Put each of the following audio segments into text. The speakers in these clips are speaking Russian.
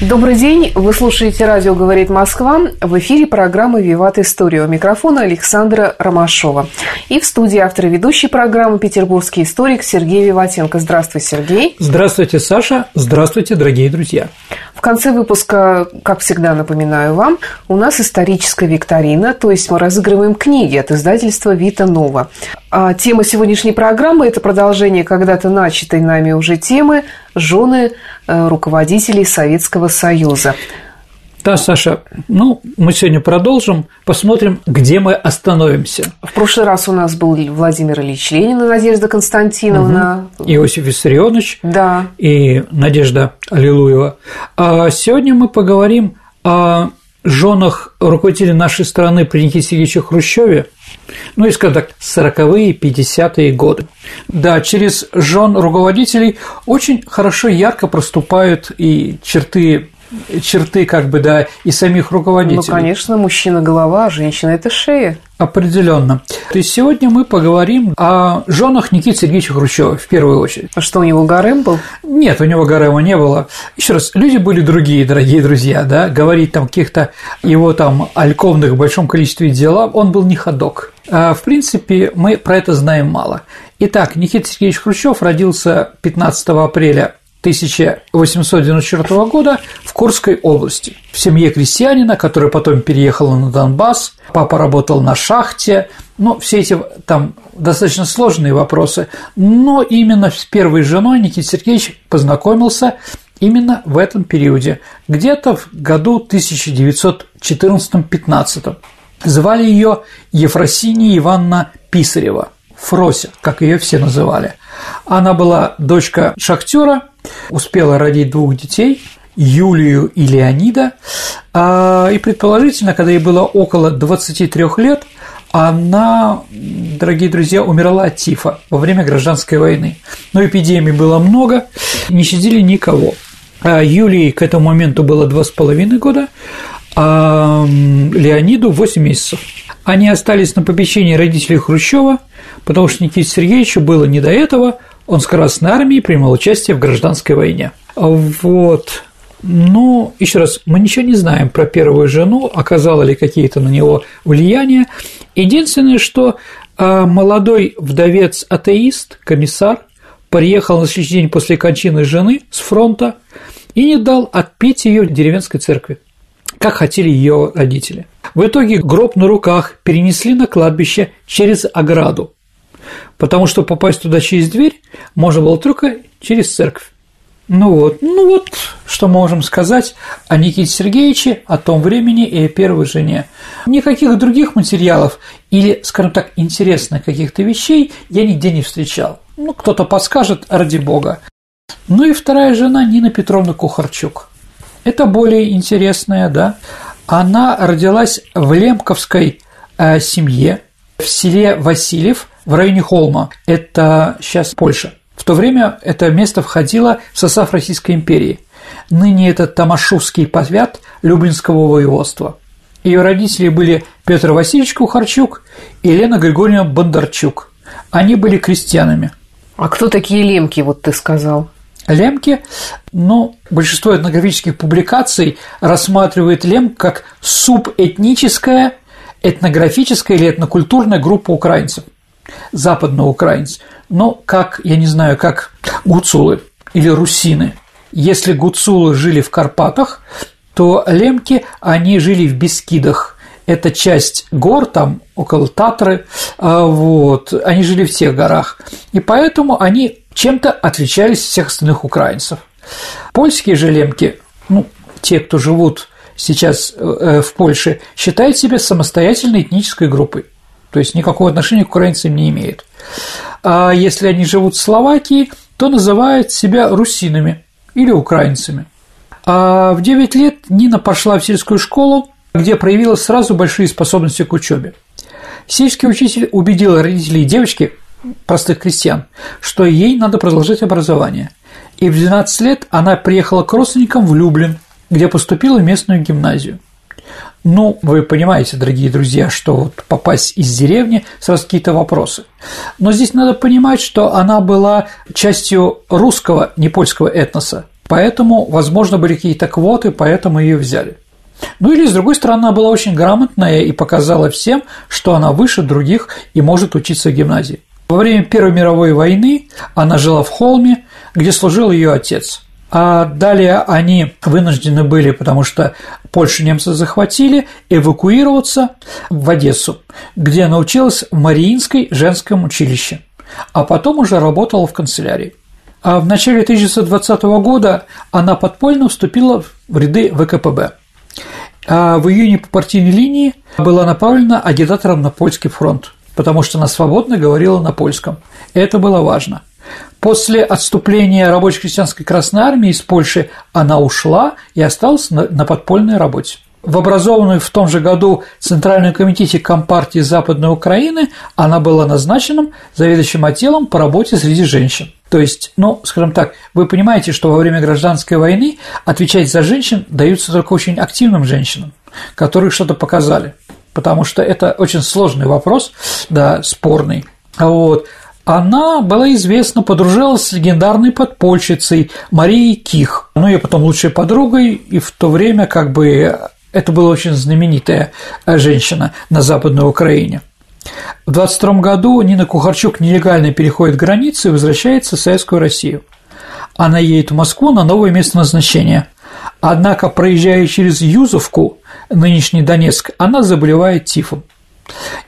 Добрый день. Вы слушаете «Радио говорит Москва». В эфире программы «Виват История». У микрофона Александра Ромашова. И в студии автор и ведущей программы петербургский историк Сергей Виватенко. Здравствуй, Сергей. Здравствуйте, Саша. Здравствуйте, дорогие друзья. В конце выпуска, как всегда напоминаю вам, у нас историческая викторина, то есть мы разыгрываем книги от издательства «Вита Нова». А тема сегодняшней программы – это продолжение когда-то начатой нами уже темы «Жены э, руководителей Советского Союза». Да, Саша, ну, мы сегодня продолжим, посмотрим, где мы остановимся. В прошлый раз у нас был Владимир Ильич Ленин и Надежда Константиновна. Угу. Иосиф Виссарионович. Да. И Надежда Аллилуева. А сегодня мы поговорим о женах руководителей нашей страны при Никите Сергеевиче Хрущеве, ну и, скажем так, 40-е, 50-е годы. Да, через жен руководителей очень хорошо, ярко проступают и черты черты, как бы, да, и самих руководителей. Ну, конечно, мужчина – голова, а женщина – это шея. Определенно. То есть сегодня мы поговорим о женах Никиты Сергеевича Хрущева в первую очередь. А что, у него гарем был? Нет, у него гарема не было. Еще раз, люди были другие, дорогие друзья, да, говорить там каких-то его там альковных в большом количестве дела, он был не ходок. А, в принципе, мы про это знаем мало. Итак, Никита Сергеевич Хрущев родился 15 апреля 1894 года в Курской области в семье крестьянина, который потом переехал на Донбасс, папа работал на шахте, ну, все эти там достаточно сложные вопросы, но именно с первой женой Никита Сергеевич познакомился именно в этом периоде, где-то в году 1914-15. Звали ее Ефросиния Ивановна Писарева, Фрося, как ее все называли. Она была дочка шахтера, успела родить двух детей, Юлию и Леонида, а, и предположительно, когда ей было около 23 лет, она, дорогие друзья, умерла от тифа во время гражданской войны. Но эпидемий было много, не щадили никого. А Юлии к этому моменту было два с половиной года, а Леониду 8 месяцев. Они остались на попечении родителей Хрущева, потому что Никите Сергеевичу было не до этого, он с Красной Армией принимал участие в гражданской войне. Вот. Ну, еще раз, мы ничего не знаем про первую жену, оказало ли какие-то на него влияния. Единственное, что а, молодой вдовец-атеист, комиссар, приехал на следующий день после кончины жены с фронта и не дал отпеть ее в деревенской церкви, как хотели ее родители. В итоге гроб на руках перенесли на кладбище через ограду, потому что попасть туда через дверь можно было только через церковь. Ну вот, ну вот, что можем сказать о Никите Сергеевиче, о том времени и о первой жене. Никаких других материалов или, скажем так, интересных каких-то вещей я нигде не встречал. Ну, кто-то подскажет, ради бога. Ну и вторая жена Нина Петровна Кухарчук. Это более интересная, да. Она родилась в Лемковской э, семье в селе Васильев в районе Холма. Это сейчас Польша. В то время это место входило в состав Российской империи. Ныне это Тамашевский повят Люблинского воеводства. Ее родители были Петр Васильевич Кухарчук и Елена Григорьевна Бондарчук. Они были крестьянами. А кто такие лемки, вот ты сказал? Лемки, ну, большинство этнографических публикаций рассматривает лем как субэтническая, этнографическая или этнокультурная группа украинцев, западноукраинцев – но как, я не знаю, как гуцулы или русины. Если гуцулы жили в Карпатах, то лемки, они жили в Бескидах. Это часть гор, там около Татры, а, вот, они жили в тех горах. И поэтому они чем-то отличались от всех остальных украинцев. Польские же лемки, ну, те, кто живут сейчас э, в Польше, считают себя самостоятельной этнической группой, то есть никакого отношения к украинцам не имеют. а если они живут в Словакии, то называют себя русинами или украинцами. А в 9 лет Нина пошла в сельскую школу, где проявила сразу большие способности к учебе. Сельский учитель убедил родителей девочки, простых крестьян, что ей надо продолжать образование. И в 12 лет она приехала к родственникам в Люблин, где поступила в местную гимназию. Ну, вы понимаете, дорогие друзья, что вот попасть из деревни сразу какие-то вопросы. Но здесь надо понимать, что она была частью русского, не польского этноса, поэтому, возможно, были какие-то квоты, поэтому ее взяли. Ну или, с другой стороны, она была очень грамотная и показала всем, что она выше других и может учиться в гимназии. Во время Первой мировой войны она жила в Холме, где служил ее отец. А далее они вынуждены были, потому что Польшу немцы захватили, эвакуироваться в Одессу, где научилась в Мариинской женском училище, а потом уже работала в канцелярии. А в начале 1920 года она подпольно вступила в ряды ВКПБ. А в июне по партийной линии была направлена агитатором на польский фронт, потому что она свободно говорила на польском. Это было важно. После отступления рабоче-крестьянской Красной Армии из Польши она ушла и осталась на подпольной работе. В образованной в том же году Центральном комитете Компартии Западной Украины она была назначена заведующим отделом по работе среди женщин. То есть, ну, скажем так, вы понимаете, что во время гражданской войны отвечать за женщин даются только очень активным женщинам, которые что-то показали, потому что это очень сложный вопрос, да, спорный. Вот она была известна, подружилась с легендарной подпольщицей Марией Ких, ну, ее потом лучшей подругой, и в то время как бы это была очень знаменитая женщина на Западной Украине. В 22 году Нина Кухарчук нелегально переходит границу и возвращается в Советскую Россию. Она едет в Москву на новое место назначения. Однако, проезжая через Юзовку, нынешний Донецк, она заболевает тифом.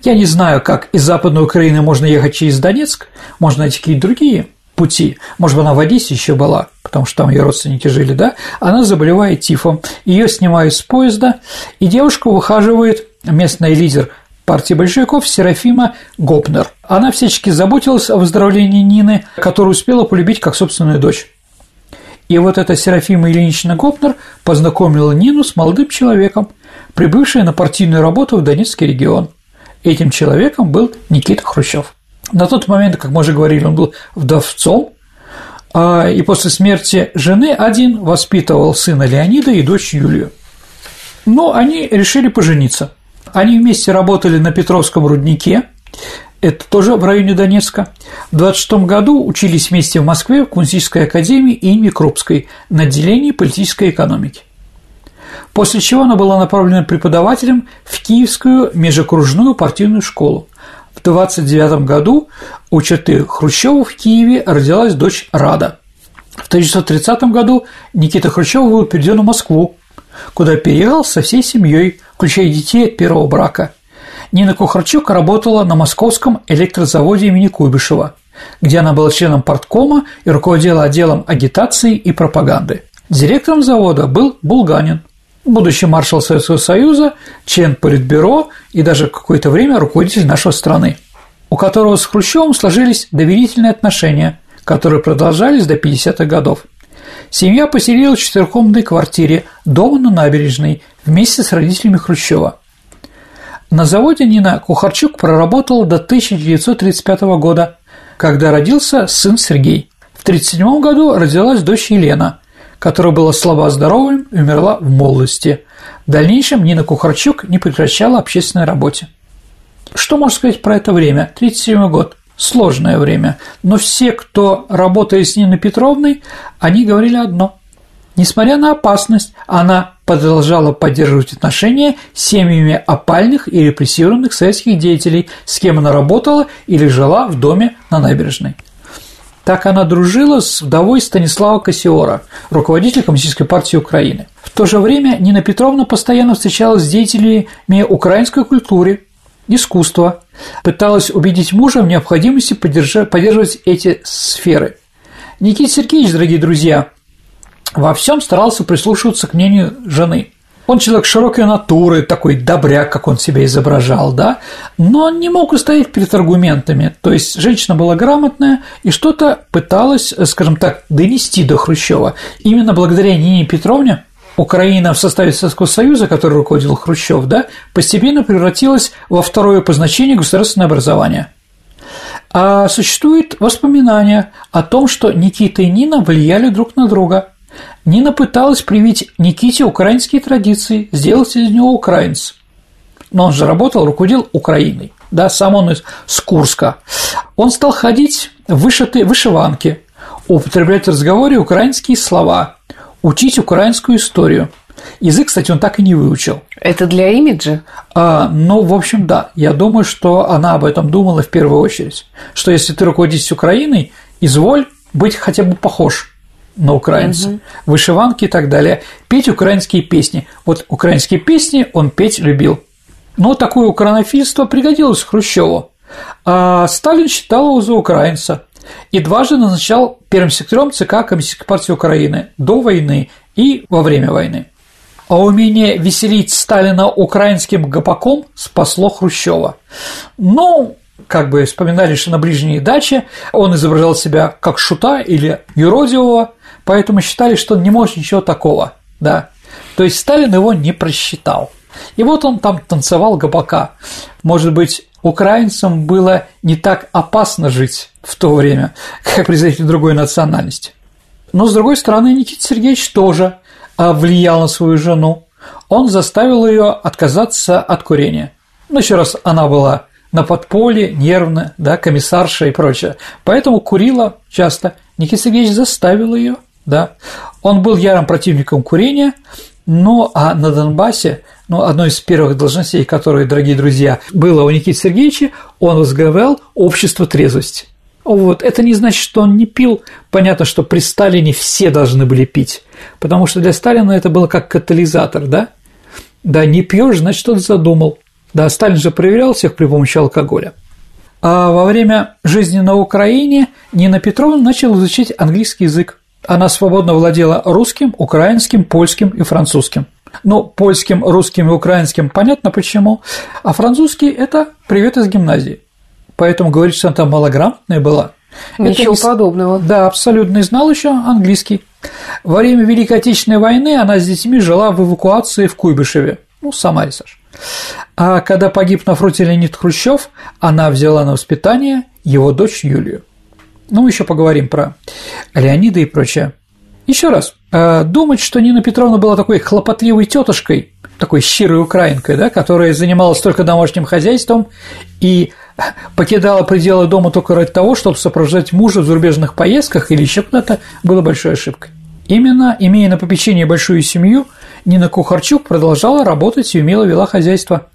Я не знаю, как из Западной Украины можно ехать через Донецк, можно найти какие-то другие пути. Может она в Одессе еще была, потому что там ее родственники жили, да? Она заболевает тифом, ее снимают с поезда, и девушку выхаживает местный лидер партии большевиков Серафима Гопнер. Она всячески заботилась о выздоровлении Нины, которую успела полюбить как собственную дочь. И вот эта Серафима Ильинична Гопнер познакомила Нину с молодым человеком, прибывшей на партийную работу в Донецкий регион – Этим человеком был Никита Хрущев. На тот момент, как мы уже говорили, он был вдовцом, а, и после смерти жены один воспитывал сына Леонида и дочь Юлию. Но они решили пожениться. Они вместе работали на Петровском руднике, это тоже в районе Донецка. В 26 году учились вместе в Москве в Кунстической академии имени Крупской на отделении политической экономики после чего она была направлена преподавателем в Киевскую межокружную партийную школу. В 29 году у черты Хрущева в Киеве родилась дочь Рада. В 1930 году Никита Хрущев был переведен в Москву, куда переехал со всей семьей, включая детей от первого брака. Нина Кухарчук работала на московском электрозаводе имени Куйбышева, где она была членом парткома и руководила отделом агитации и пропаганды. Директором завода был Булганин, будущий маршал Советского Союза, член Политбюро и даже какое-то время руководитель нашей страны, у которого с Хрущевым сложились доверительные отношения, которые продолжались до 50-х годов. Семья поселилась в четырехкомнатной квартире дома на набережной вместе с родителями Хрущева. На заводе Нина Кухарчук проработала до 1935 года, когда родился сын Сергей. В 1937 году родилась дочь Елена, которая была слаба здоровым и умерла в молодости. В дальнейшем Нина Кухарчук не прекращала общественной работе. Что можно сказать про это время? 37 год. Сложное время. Но все, кто работает с Ниной Петровной, они говорили одно. Несмотря на опасность, она продолжала поддерживать отношения с семьями опальных и репрессированных советских деятелей, с кем она работала или жила в доме на набережной. Так она дружила с вдовой Станислава Кассиора, руководителя Коммунистической партии Украины. В то же время Нина Петровна постоянно встречалась с деятелями украинской культуры, искусства, пыталась убедить мужа в необходимости поддерживать эти сферы. Никита Сергеевич, дорогие друзья, во всем старался прислушиваться к мнению жены. Он человек широкой натуры, такой добряк, как он себя изображал, да, но он не мог устоять перед аргументами. То есть женщина была грамотная и что-то пыталась, скажем так, донести до Хрущева. Именно благодаря Нине Петровне Украина в составе Советского Союза, который руководил Хрущев, да, постепенно превратилась во второе по значению государственное образование. А существует воспоминание о том, что Никита и Нина влияли друг на друга. Нина пыталась привить Никите украинские традиции, сделать из него украинца. Но он же работал, руководил Украиной. Да, сам он из с Курска. Он стал ходить в вышитые вышиванки, употреблять в разговоре украинские слова, учить украинскую историю. Язык, кстати, он так и не выучил. Это для имиджа? А, ну, в общем, да. Я думаю, что она об этом думала в первую очередь. Что если ты руководишь Украиной, изволь быть хотя бы похож на украинца, угу. вышиванки и так далее, петь украинские песни. Вот украинские песни он петь любил. Но такое украинофильство пригодилось Хрущеву. А Сталин считал его за украинца и дважды назначал первым секретарем ЦК Коммунистической партии Украины до войны и во время войны. А умение веселить Сталина украинским гопаком спасло Хрущева. Ну, как бы вспоминали, что на ближней даче он изображал себя как шута или юродивого, поэтому считали, что он не может ничего такого, да. То есть Сталин его не просчитал. И вот он там танцевал гопака. Может быть, украинцам было не так опасно жить в то время, как представитель другой национальности. Но, с другой стороны, Никита Сергеевич тоже а, влиял на свою жену. Он заставил ее отказаться от курения. Ну, еще раз, она была на подполе, нервная, да, комиссарша и прочее. Поэтому курила часто. Никита Сергеевич заставил ее, да. Он был ярым противником курения, но а на Донбассе ну, одной из первых должностей, которые, дорогие друзья, было у Никиты Сергеевича, он возглавлял общество трезвости. Вот. Это не значит, что он не пил. Понятно, что при Сталине все должны были пить, потому что для Сталина это было как катализатор, да? Да, не пьешь, значит, что-то задумал. Да, Сталин же проверял всех при помощи алкоголя. А во время жизни на Украине Нина Петровна начала изучать английский язык. Она свободно владела русским, украинским, польским и французским – ну, польским, русским и украинским понятно почему, а французский – это привет из гимназии. Поэтому говорить, что она там малограмотная была. Ничего это, подобного. Да, абсолютно. И знал еще английский. Во время Великой Отечественной войны она с детьми жила в эвакуации в Куйбышеве. Ну, Самаре, Саш. А когда погиб на фронте Леонид Хрущев, она взяла на воспитание его дочь Юлию. Ну, еще поговорим про Леонида и прочее. Еще раз, э, думать, что Нина Петровна была такой хлопотливой тетушкой, такой щирой украинкой, да, которая занималась только домашним хозяйством и покидала пределы дома только ради того, чтобы сопровождать мужа в зарубежных поездках или еще куда-то, было большой ошибкой. Именно, имея на попечении большую семью, Нина Кухарчук продолжала работать и умело вела хозяйство.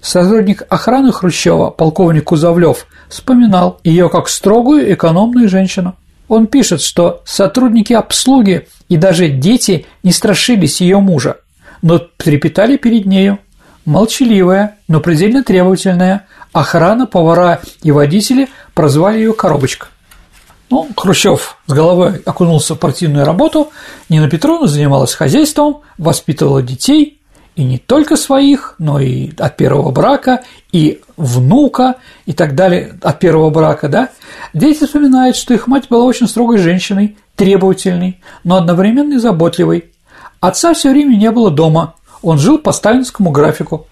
Сотрудник охраны Хрущева, полковник Кузовлев, вспоминал ее как строгую, экономную женщину. Он пишет, что сотрудники обслуги и даже дети не страшились ее мужа, но трепетали перед нею. Молчаливая, но предельно требовательная, охрана, повара и водители прозвали ее «коробочка». Ну, Хрущев с головой окунулся в партийную работу, Нина Петровна занималась хозяйством, воспитывала детей, и не только своих, но и от первого брака, и внука, и так далее от первого брака, да, дети вспоминают, что их мать была очень строгой женщиной, требовательной, но одновременно и заботливой. Отца все время не было дома, он жил по сталинскому графику.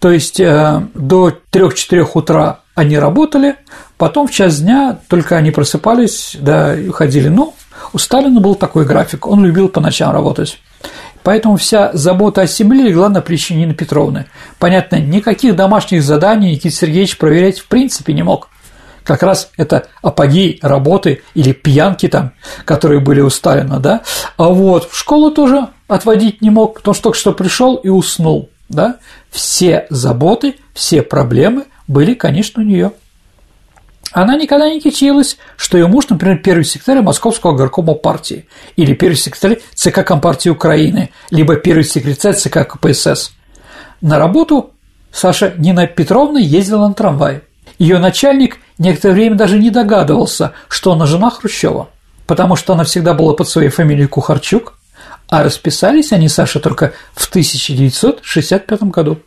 То есть э, до 3-4 утра они работали, потом в час дня только они просыпались, да, и ходили. Но у Сталина был такой график, он любил по ночам работать. Поэтому вся забота о семье легла на плечи Нины Петровны. Понятно, никаких домашних заданий Никита Сергеевич проверять в принципе не мог. Как раз это апогей работы или пьянки там, которые были у Сталина, да. А вот в школу тоже отводить не мог, потому что только что пришел и уснул, да. Все заботы, все проблемы были, конечно, у нее. Она никогда не кичилась, что ее муж, например, первый секретарь Московского горкома партии, или первый секретарь ЦК Компартии Украины, либо первый секретарь ЦК КПСС. На работу Саша Нина Петровна ездила на трамвае. Ее начальник некоторое время даже не догадывался, что она жена Хрущева, потому что она всегда была под своей фамилией Кухарчук, А расписались они, Саша, только в 1965 году.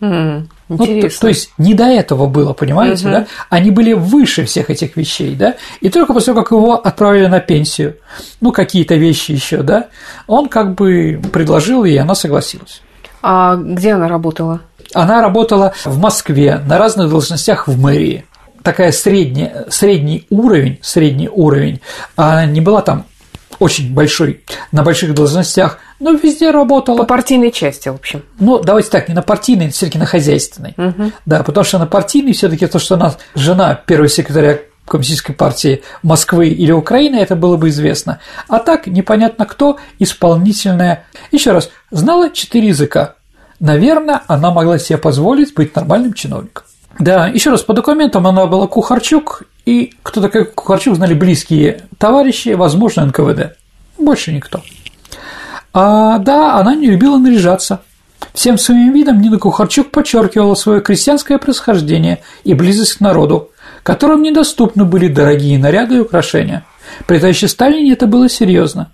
М, Ну, то, Интересно. то есть не до этого было, понимаете, Мгм. да? Они были выше всех этих вещей, да? И только после того, как его отправили на пенсию, ну, какие-то вещи еще, да, он как бы предложил, и она согласилась. А где она работала? Она работала в Москве на разных должностях в мэрии. Такая средняя, средний уровень, средний уровень. Она не была там очень большой, на больших должностях, но везде работала. По партийной части, в общем. Ну, давайте так, не на партийной, все таки на хозяйственной. Да, потому что на партийной все таки то, что она жена первого секретаря Коммунистической партии Москвы или Украины, это было бы известно. А так, непонятно кто, исполнительная. Еще раз, знала четыре языка. Наверное, она могла себе позволить быть нормальным чиновником. Да, еще раз, по документам она была Кухарчук, и кто такой Кухарчук знали близкие товарищи, возможно, НКВД. Больше никто. А, да, она не любила наряжаться. Всем своим видом Нина Кухарчук подчеркивала свое крестьянское происхождение и близость к народу, которым недоступны были дорогие наряды и украшения. При товарище Сталине это было серьезно,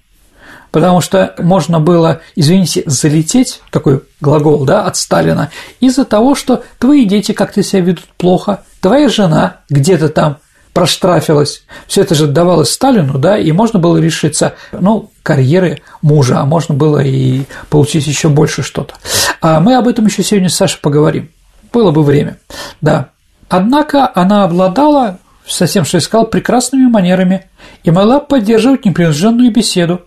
потому что можно было, извините, залететь, такой глагол, да, от Сталина, из-за того, что твои дети как-то себя ведут плохо, твоя жена где-то там проштрафилась, все это же давалось Сталину, да, и можно было решиться, ну, карьеры мужа, а можно было и получить еще больше что-то. А мы об этом еще сегодня с Сашей поговорим. Было бы время, да. Однако она обладала, совсем что я сказал, прекрасными манерами и могла поддерживать непринужденную беседу.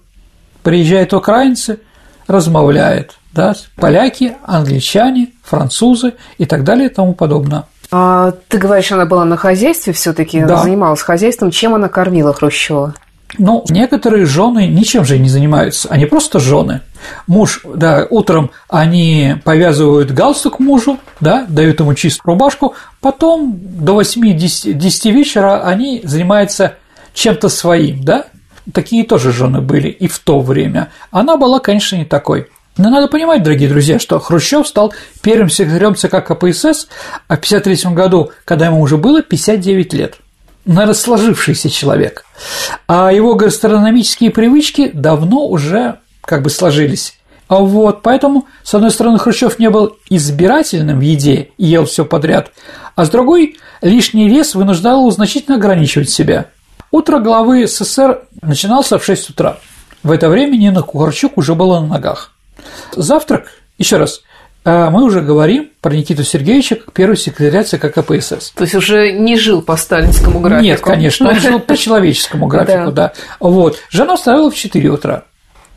Приезжают украинцы, размовляет, да, поляки, англичане, французы и так далее и тому подобное. А ты говоришь, она была на хозяйстве все-таки, Да. занималась хозяйством. Чем она кормила Хрущева? Ну, некоторые жены ничем же не занимаются, они просто жены. Муж, да, утром они повязывают галстук мужу, да, дают ему чистую рубашку, потом до 8-10 вечера они занимаются чем-то своим, да. Такие тоже жены были и в то время. Она была, конечно, не такой. Но надо понимать, дорогие друзья, что Хрущев стал первым секретарем ЦК КПСС а в 1953 году, когда ему уже было 59 лет наверное, сложившийся человек. А его гастрономические привычки давно уже как бы сложились. А вот, поэтому, с одной стороны, Хрущев не был избирательным в еде и ел все подряд, а с другой, лишний вес вынуждал его значительно ограничивать себя. Утро главы СССР начинался в 6 утра. В это время Нина Кухарчук уже была на ногах. Завтрак, еще раз, э, мы уже говорим про Никиту Сергеевича как первого секретаря ЦК КПСС. То есть уже не жил по сталинскому графику? Нет, конечно, он жил по человеческому графику, да. Вот. Жена вставала в 4 утра,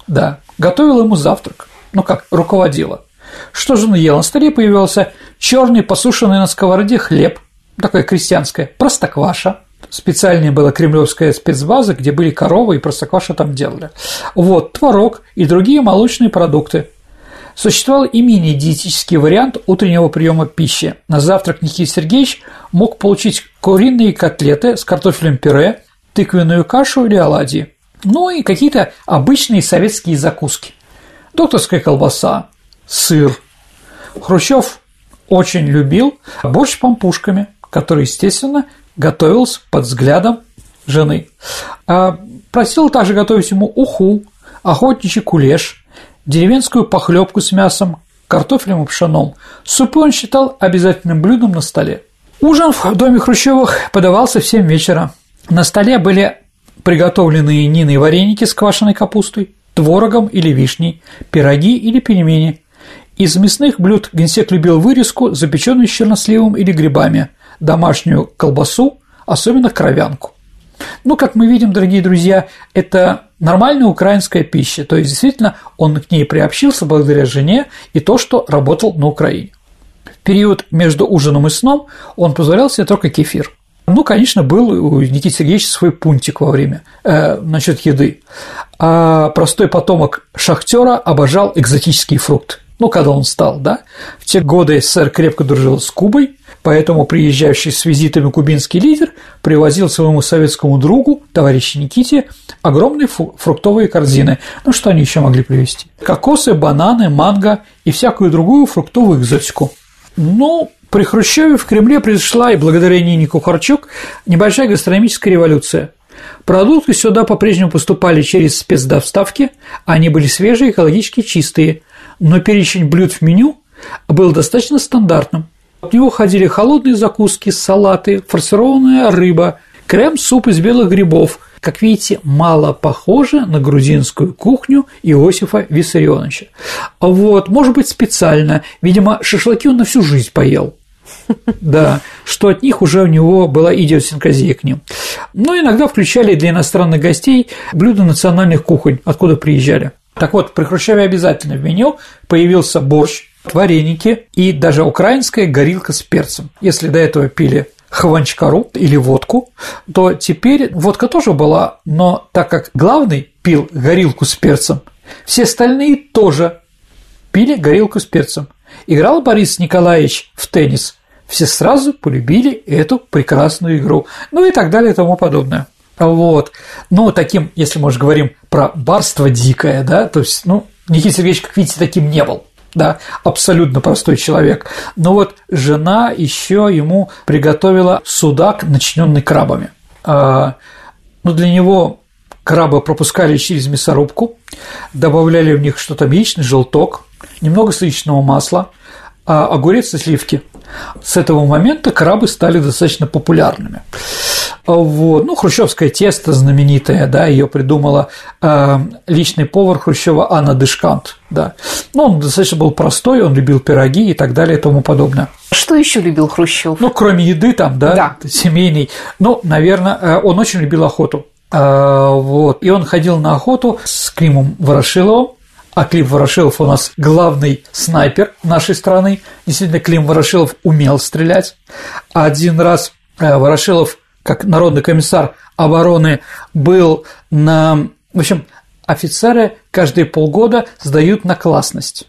да, готовила ему завтрак, ну как, руководила. Что же он ел? На столе появился черный посушенный на сковороде хлеб, такая крестьянская, простокваша, специальная была кремлевская спецбаза, где были коровы и простокваша там делали. Вот, творог и другие молочные продукты. Существовал и менее диетический вариант утреннего приема пищи. На завтрак Никита Сергеевич мог получить куриные котлеты с картофелем пюре, тыквенную кашу или оладьи. Ну и какие-то обычные советские закуски. Докторская колбаса, сыр. Хрущев очень любил борщ с пампушками, который, естественно, готовился под взглядом жены. А просил также готовить ему уху, охотничий кулеш, деревенскую похлебку с мясом, картофелем и пшеном. Супы он считал обязательным блюдом на столе. Ужин в доме Хрущевых подавался в 7 вечера. На столе были приготовленные Ниной вареники с квашеной капустой, творогом или вишней, пироги или пельмени. Из мясных блюд генсек любил вырезку, запеченную с черносливом или грибами, домашнюю колбасу, особенно кровянку. Ну, как мы видим, дорогие друзья, это нормальная украинская пища, то есть действительно он к ней приобщился благодаря жене и то, что работал на Украине. В период между ужином и сном он позволял себе только кефир. Ну, конечно, был у Никиты Сергеевича свой пунктик во время э, насчет еды. А простой потомок шахтера обожал экзотический фрукт. Ну, когда он стал, да. В те годы СССР крепко дружил с Кубой, поэтому приезжающий с визитами кубинский лидер привозил своему советскому другу, товарищу Никите, огромные фруктовые корзины. Ну, что они еще могли привезти? Кокосы, бананы, манго и всякую другую фруктовую экзотику. Ну, при Хрущеве в Кремле произошла, и благодаря Нине Кухарчук, небольшая гастрономическая революция. Продукты сюда по-прежнему поступали через спецдоставки, они были свежие, экологически чистые, но перечень блюд в меню был достаточно стандартным. В него ходили холодные закуски, салаты, фаршированная рыба, крем-суп из белых грибов. Как видите, мало похоже на грузинскую кухню Иосифа Виссарионовича. Вот, может быть, специально. Видимо, шашлыки он на всю жизнь поел. Да, что от них уже у него была идиосинкразия к ним. Но иногда включали для иностранных гостей блюда национальных кухонь, откуда приезжали. Так вот, при Хрущеве обязательно в меню появился борщ, вареники и даже украинская горилка с перцем. Если до этого пили хванчкару или водку, то теперь водка тоже была, но так как главный пил горилку с перцем, все остальные тоже пили горилку с перцем. Играл Борис Николаевич в теннис, все сразу полюбили эту прекрасную игру, ну и так далее и тому подобное. Вот. Ну, таким, если мы уже говорим про барство дикое, да, то есть, ну, Никита Сергеевич, как видите, таким не был да, абсолютно простой человек. Но вот жена еще ему приготовила судак, начиненный крабами. А, ну, для него крабы пропускали через мясорубку, добавляли в них что-то яичный желток, немного сливочного масла, а огурец и сливки. С этого момента крабы стали достаточно популярными. Вот. Ну, хрущевское тесто знаменитое, да, ее придумала э, личный повар Хрущева Анна Дышкант, да. Ну, он достаточно был простой, он любил пироги и так далее и тому подобное. Что еще любил Хрущев? Ну, кроме еды там, да, да. семейный. Ну, наверное, э, он очень любил охоту. Э, вот. И он ходил на охоту с Климом Ворошиловым, а Клим Ворошилов у нас главный снайпер нашей страны. Действительно, Клим Ворошилов умел стрелять. Один раз э, Ворошилов как народный комиссар обороны был на... В общем, офицеры каждые полгода сдают на классность.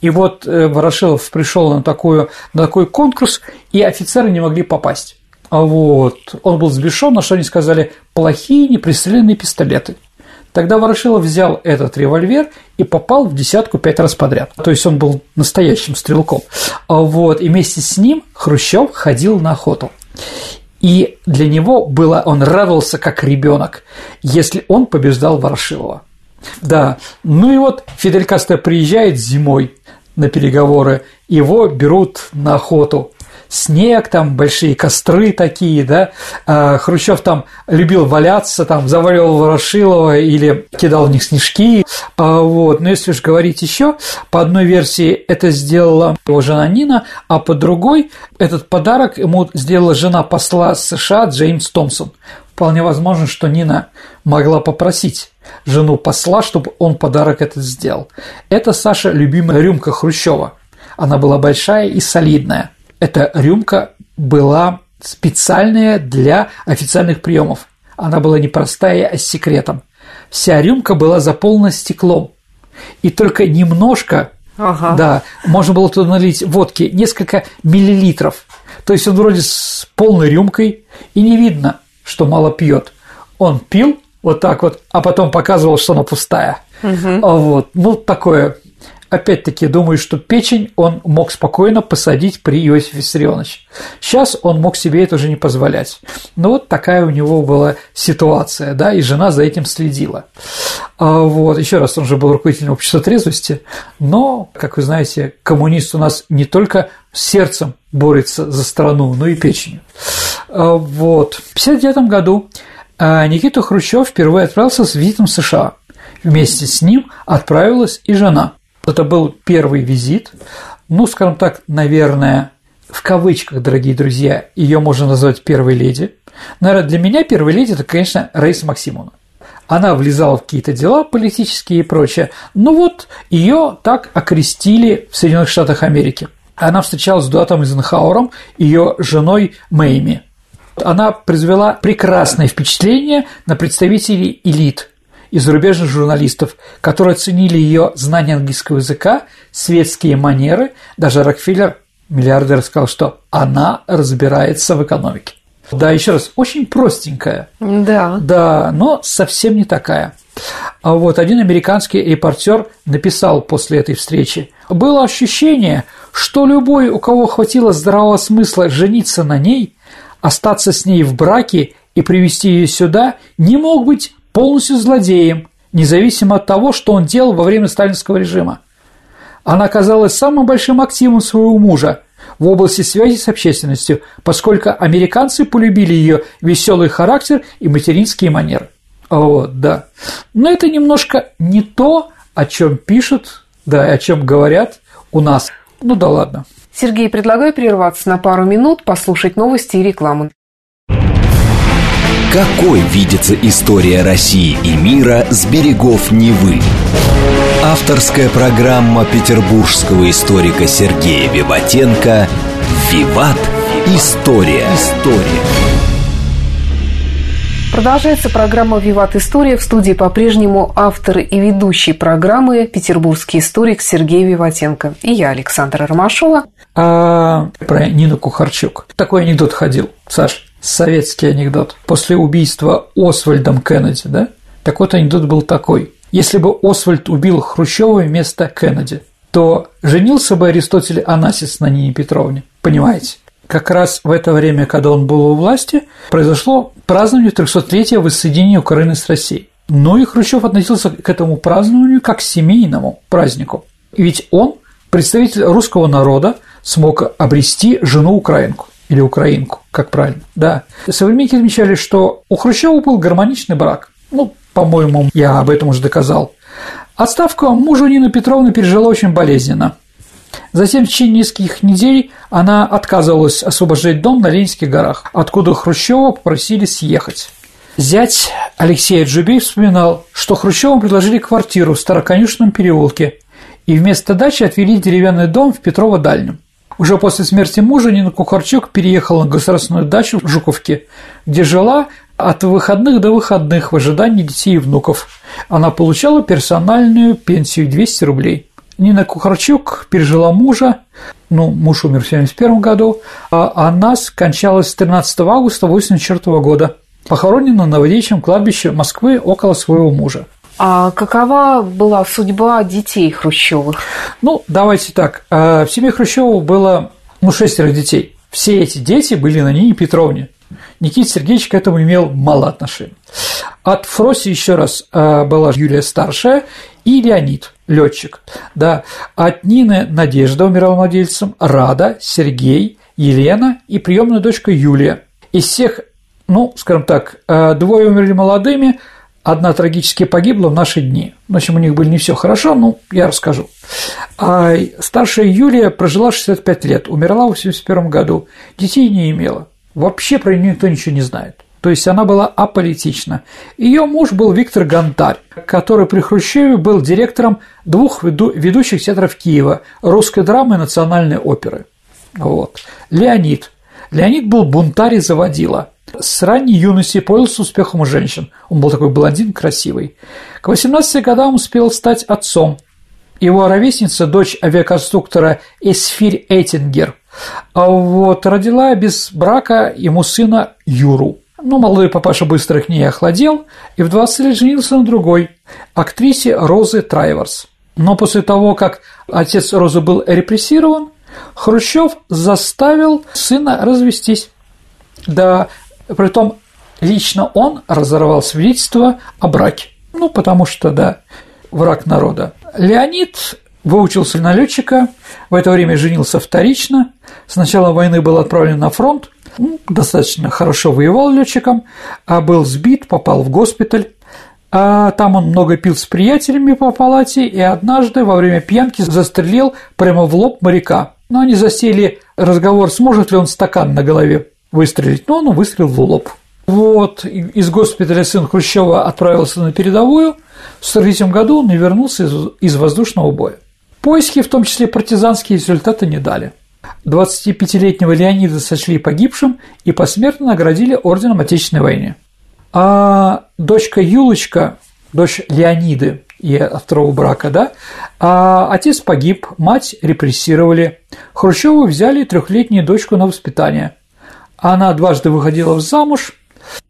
И вот э, Ворошилов пришел на, такую, на такой конкурс, и офицеры не могли попасть. Вот. Он был сбешен, на что они сказали плохие непристреленные пистолеты. Тогда Ворошилов взял этот револьвер и попал в десятку пять раз подряд. То есть он был настоящим стрелком. Вот. И вместе с ним Хрущев ходил на охоту. И для него было, он радовался как ребенок, если он побеждал Ворошилова. Да, ну и вот Фидель Кастро приезжает зимой на переговоры, его берут на охоту снег, там большие костры такие, да. А Хрущев там любил валяться, там заваливал Ворошилова или кидал в них снежки. А вот. Но если уж говорить еще, по одной версии это сделала его жена Нина, а по другой этот подарок ему сделала жена посла США Джеймс Томпсон. Вполне возможно, что Нина могла попросить жену посла, чтобы он подарок этот сделал. Это, Саша, любимая рюмка Хрущева. Она была большая и солидная эта рюмка была специальная для официальных приемов. Она была не простая, а с секретом. Вся рюмка была заполнена стеклом. И только немножко, ага. да, можно было туда налить водки, несколько миллилитров. То есть он вроде с полной рюмкой, и не видно, что мало пьет. Он пил вот так вот, а потом показывал, что она пустая. Угу. Вот, ну такое Опять-таки, думаю, что печень он мог спокойно посадить при Иосифе Виссарионовиче. Сейчас он мог себе это уже не позволять. Но вот такая у него была ситуация, да, и жена за этим следила. А вот, еще раз, он же был руководителем общества трезвости, но, как вы знаете, коммунист у нас не только сердцем борется за страну, но и печенью. А вот. В 1959 году а, Никита Хрущев впервые отправился с визитом в США. Вместе с ним отправилась и жена. Это был первый визит, ну, скажем так, наверное, в кавычках, дорогие друзья, ее можно назвать первой леди. Наверное, для меня первой леди – это, конечно, Раиса Максимовна. Она влезала в какие-то дела политические и прочее. Ну вот, ее так окрестили в Соединенных Штатах Америки. Она встречалась с Дуатом Эйзенхауэром, ее женой Мэйми. Она произвела прекрасное впечатление на представителей элит и зарубежных журналистов, которые оценили ее знание английского языка, светские манеры. Даже Рокфеллер, миллиардер, сказал, что она разбирается в экономике. Да, еще раз, очень простенькая. Да. Да, но совсем не такая. А вот один американский репортер написал после этой встречи. Было ощущение, что любой, у кого хватило здравого смысла жениться на ней, остаться с ней в браке и привести ее сюда, не мог быть полностью злодеем, независимо от того, что он делал во время сталинского режима. Она оказалась самым большим активом своего мужа в области связи с общественностью, поскольку американцы полюбили ее веселый характер и материнские манеры. Вот, да. Но это немножко не то, о чем пишут, да, и о чем говорят у нас. Ну да ладно. Сергей, предлагаю прерваться на пару минут, послушать новости и рекламу. Какой видится история России и мира с берегов Невы? Авторская программа петербургского историка Сергея Виватенко «Виват. История». История. Продолжается программа «Виват История». В студии по-прежнему автор и ведущий программы петербургский историк Сергей Виватенко. И я, Александра Ромашова. А про Нину Кухарчук. Такой анекдот ходил, Саш, советский анекдот. После убийства Освальдом Кеннеди, да? Так вот, анекдот был такой. Если бы Освальд убил Хрущева вместо Кеннеди, то женился бы Аристотель Анасис на Нине Петровне. Понимаете? как раз в это время, когда он был у власти, произошло празднование 300-летия воссоединения Украины с Россией. Но и Хрущев относился к этому празднованию как к семейному празднику. Ведь он, представитель русского народа, смог обрести жену украинку или украинку, как правильно, да. Современники отмечали, что у Хрущева был гармоничный брак. Ну, по-моему, я об этом уже доказал. Отставку мужа Нина Петровна пережила очень болезненно. Затем в течение нескольких недель она отказывалась освобождать дом на Ленинских горах, откуда Хрущева попросили съехать. Зять Алексей Джубей вспоминал, что Хрущеву предложили квартиру в Староконюшном переулке и вместо дачи отвели деревянный дом в Петрово-Дальнем. Уже после смерти мужа Нина Кухарчук переехала на государственную дачу в Жуковке, где жила от выходных до выходных в ожидании детей и внуков. Она получала персональную пенсию 200 рублей. Нина Кухарчук пережила мужа, ну, муж умер в 1971 году, а она скончалась 13 августа 1984 года, похоронена на Новодевичьем кладбище Москвы около своего мужа. А какова была судьба детей Хрущевых? Ну, давайте так. А, в семье Хрущева было ну, шестеро детей. Все эти дети были на Нине Петровне. Никита Сергеевич к этому имел мало отношения. От Фроси еще раз а, была Юлия старшая и Леонид, летчик. Да. От Нины Надежда умирала младельцем, Рада, Сергей, Елена и приемная дочка Юлия. Из всех, ну, скажем так, а, двое умерли молодыми, одна трагически погибла в наши дни. В общем, у них были не все хорошо, ну, я расскажу. А старшая Юлия прожила 65 лет, умерла в 81 году, детей не имела. Вообще про нее никто ничего не знает. То есть она была аполитична. Ее муж был Виктор Гонтарь, который при Хрущеве был директором двух ведущих театров Киева – русской драмы и национальной оперы. Вот. Леонид. Леонид был бунтарь и заводила. С ранней юности пользовался успехом у женщин. Он был такой блондин красивый. К 18 годам успел стать отцом. Его ровесница, дочь авиаконструктора Эсфирь Эйтингер, а вот родила без брака ему сына Юру. Но молодой папаша быстро к ней охладел и в 20 лет женился на другой, актрисе Розы Трайверс. Но после того, как отец Розы был репрессирован, Хрущев заставил сына развестись. Да, притом лично он разорвал свидетельство о браке. Ну, потому что, да, враг народа. Леонид выучился на летчика, в это время женился вторично, с начала войны был отправлен на фронт, ну, достаточно хорошо воевал летчиком, а был сбит, попал в госпиталь, а там он много пил с приятелями по палате и однажды во время пьянки застрелил прямо в лоб моряка. Но они засели разговор, сможет ли он стакан на голове выстрелить, но он выстрелил в лоб. Вот, из госпиталя сын Хрущева отправился на передовую, в 1943 году он и вернулся из, из воздушного боя. Поиски, в том числе партизанские, результаты не дали. 25-летнего Леонида сочли погибшим и посмертно наградили орденом Отечественной войны. А дочка Юлочка, дочь Леониды и от второго брака, да, а отец погиб, мать репрессировали. Хрущеву взяли трехлетнюю дочку на воспитание. Она дважды выходила замуж,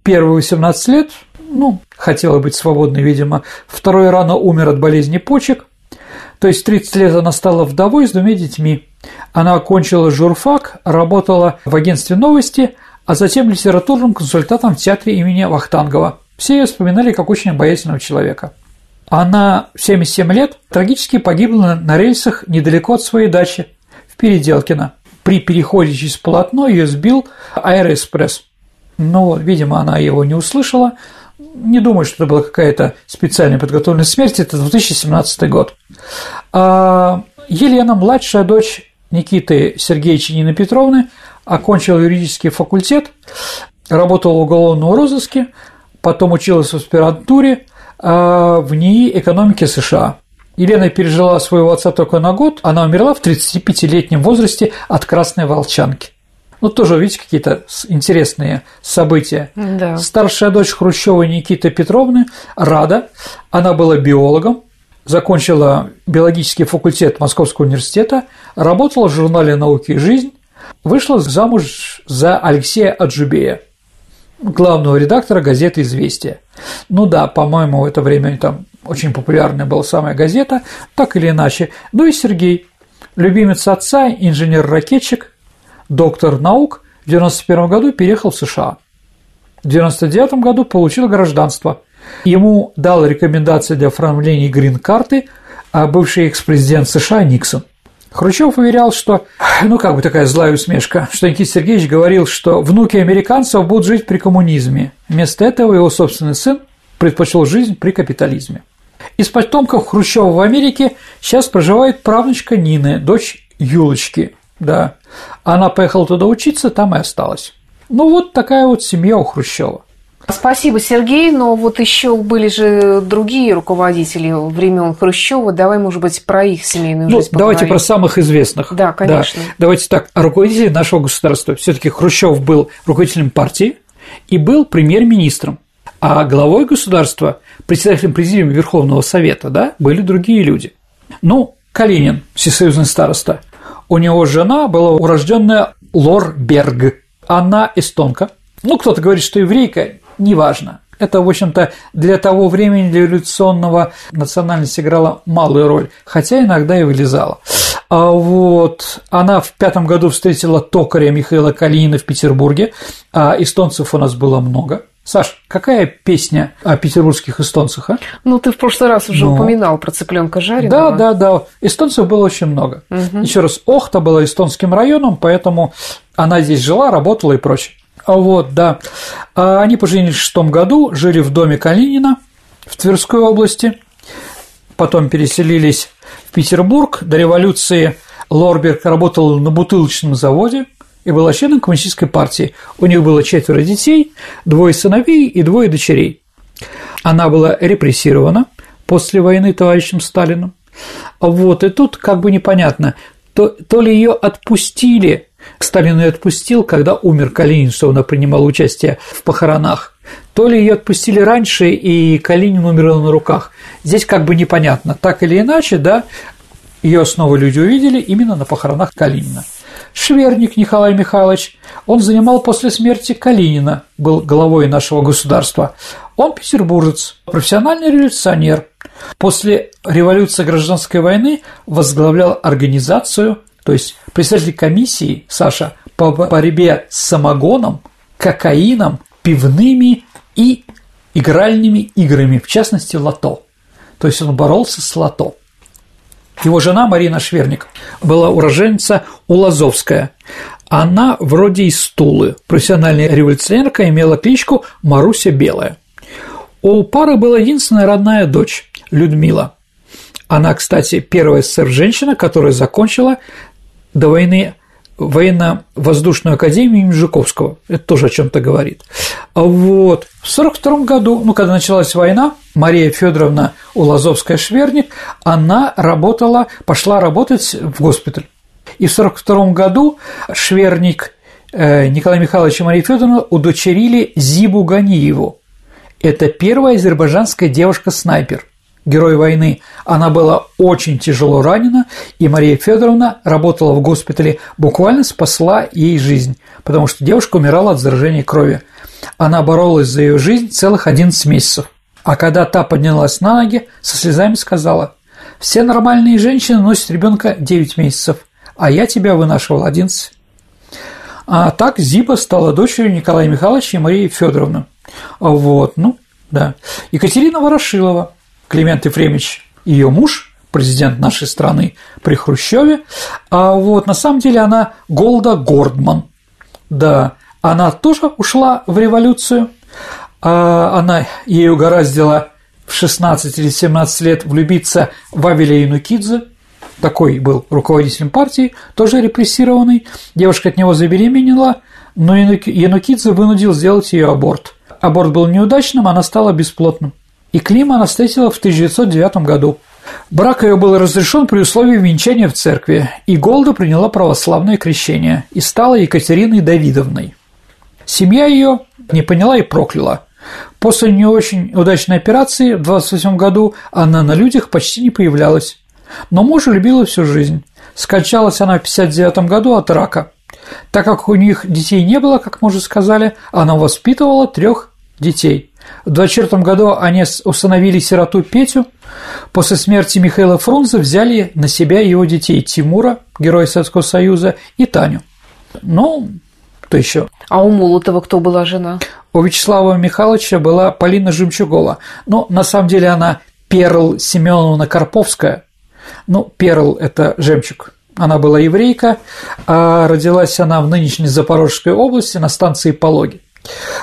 первые 18 лет, ну, хотела быть свободной, видимо, второй рано умер от болезни почек, то есть 30 лет она стала вдовой с двумя детьми. Она окончила журфак, работала в агентстве новости, а затем литературным консультантом в театре имени Вахтангова. Все ее вспоминали как очень обаятельного человека. Она в 77 лет трагически погибла на рельсах недалеко от своей дачи в Переделкино. При переходе через полотно ее сбил аэроэкспресс. Но, видимо, она его не услышала. Не думаю, что это была какая-то специальная подготовленная смерть. Это 2017 год. А Елена, младшая дочь Никиты Сергеевича Нины Петровны, окончила юридический факультет, работала в уголовном розыске, потом училась в аспирантуре а, в НИИ экономики США. Елена пережила своего отца только на год, она умерла в 35-летнем возрасте от красной волчанки. Ну, тоже, видите, какие-то интересные события. Да. Старшая дочь Хрущева Никиты Петровны, Рада, она была биологом, закончила биологический факультет Московского университета, работала в журнале «Науки и жизнь», вышла замуж за Алексея Аджубея, главного редактора газеты «Известия». Ну да, по-моему, в это время там очень популярная была самая газета, так или иначе. Ну и Сергей, любимец отца, инженер-ракетчик, доктор наук, в 1991 году переехал в США. В 1999 году получил гражданство. Ему дал рекомендации для оформления грин-карты а бывший экс-президент США Никсон. Хрущев уверял, что, ну как бы такая злая усмешка, что Никита Сергеевич говорил, что внуки американцев будут жить при коммунизме. Вместо этого его собственный сын предпочел жизнь при капитализме. Из потомков Хрущева в Америке сейчас проживает правнучка Нины, дочь Юлочки, да. Она поехала туда учиться, там и осталась. Ну вот такая вот семья у Хрущева. Спасибо, Сергей. Но вот еще были же другие руководители времен Хрущева. Давай, может быть, про их семейную ну, жизнь Давайте поговорим. про самых известных. Да, конечно. Да. Давайте так. Руководитель нашего государства. Все-таки Хрущев был руководителем партии и был премьер-министром. А главой государства, председателем президиума Верховного Совета, да, были другие люди. Ну, Калинин, всесоюзный староста. У него жена была урожденная Лор Берг. Она эстонка. Ну, кто-то говорит, что еврейка, неважно. Это, в общем-то, для того времени, для революционного национальность играла малую роль, хотя иногда и вылезала. А вот она в пятом году встретила токаря Михаила Калинина в Петербурге, а эстонцев у нас было много. Саш, какая песня о петербургских эстонцах, а? Ну, ты в прошлый раз уже Ну. упоминал про цыпленка жареного. Да, да, да. Эстонцев было очень много. Еще раз, Охта была эстонским районом, поэтому она здесь жила, работала и прочее. А Вот, да. А Они поженились в шестом году, жили в доме Калинина в Тверской области, потом переселились в Петербург. До революции Лорберг работал на бутылочном заводе и был членом коммунистической партии. У них было четверо детей, двое сыновей и двое дочерей. Она была репрессирована после войны товарищем Сталином. Вот, и тут как бы непонятно, то, то ли ее отпустили, Сталин ее отпустил, когда умер Калинин, что она принимала участие в похоронах, то ли ее отпустили раньше, и Калинин умер на руках. Здесь как бы непонятно. Так или иначе, да, ее снова люди увидели именно на похоронах Калинина. Шверник Николай Михайлович, он занимал после смерти Калинина, был главой нашего государства. Он петербуржец, профессиональный революционер. После революции гражданской войны возглавлял организацию, то есть председатель комиссии, Саша, по борьбе с самогоном, кокаином, пивными и игральными играми, в частности, лото. То есть он боролся с лото. Его жена Марина Шверник была уроженца Улазовская. Она вроде из Тулы, профессиональная революционерка, имела кличку Маруся Белая. У пары была единственная родная дочь – Людмила. Она, кстати, первая СССР-женщина, которая закончила до войны военно-воздушную академию имени Жуковского. Это тоже о чем то говорит. А Вот. В 1942 году, ну, когда началась война, Мария Федоровна Улазовская-Шверник, она работала, пошла работать в госпиталь. И в 1942 году Шверник э, Николай Михайлович и Мария Федоровна удочерили Зибу Ганиеву. Это первая азербайджанская девушка-снайпер – герой войны, она была очень тяжело ранена, и Мария Федоровна работала в госпитале, буквально спасла ей жизнь, потому что девушка умирала от заражения крови. Она боролась за ее жизнь целых 11 месяцев. А когда та поднялась на ноги, со слезами сказала, «Все нормальные женщины носят ребенка 9 месяцев, а я тебя вынашивал 11». А так Зиба стала дочерью Николая Михайловича и Марии Федоровны. Вот, ну, да. Екатерина Ворошилова, Климент Ефремович, ее муж, президент нашей страны при Хрущеве, а вот на самом деле она Голда Гордман, да, она тоже ушла в революцию, а она ей угораздила в 16 или 17 лет влюбиться в Авеля Янукидзе, такой был руководителем партии, тоже репрессированный. Девушка от него забеременела, но Янукидзе вынудил сделать ее аборт. Аборт был неудачным, она стала бесплотным. И Клима встретила в 1909 году. Брак ее был разрешен при условии венчания в церкви, и Голда приняла православное крещение и стала Екатериной Давидовной. Семья ее не поняла и прокляла. После не очень удачной операции в 28 году она на людях почти не появлялась. Но мужа любила всю жизнь. Скончалась она в 59 году от рака. Так как у них детей не было, как мы уже сказали, она воспитывала трех детей. В 24 году они установили сироту Петю. После смерти Михаила Фрунзе взяли на себя его детей Тимура, героя Советского Союза, и Таню. Ну, кто еще? А у Молотова кто была жена? У Вячеслава Михайловича была Полина Жемчугова. Но на самом деле она Перл Семеновна Карповская. Ну, Перл – это жемчуг. Она была еврейка, а родилась она в нынешней Запорожской области на станции Пологи.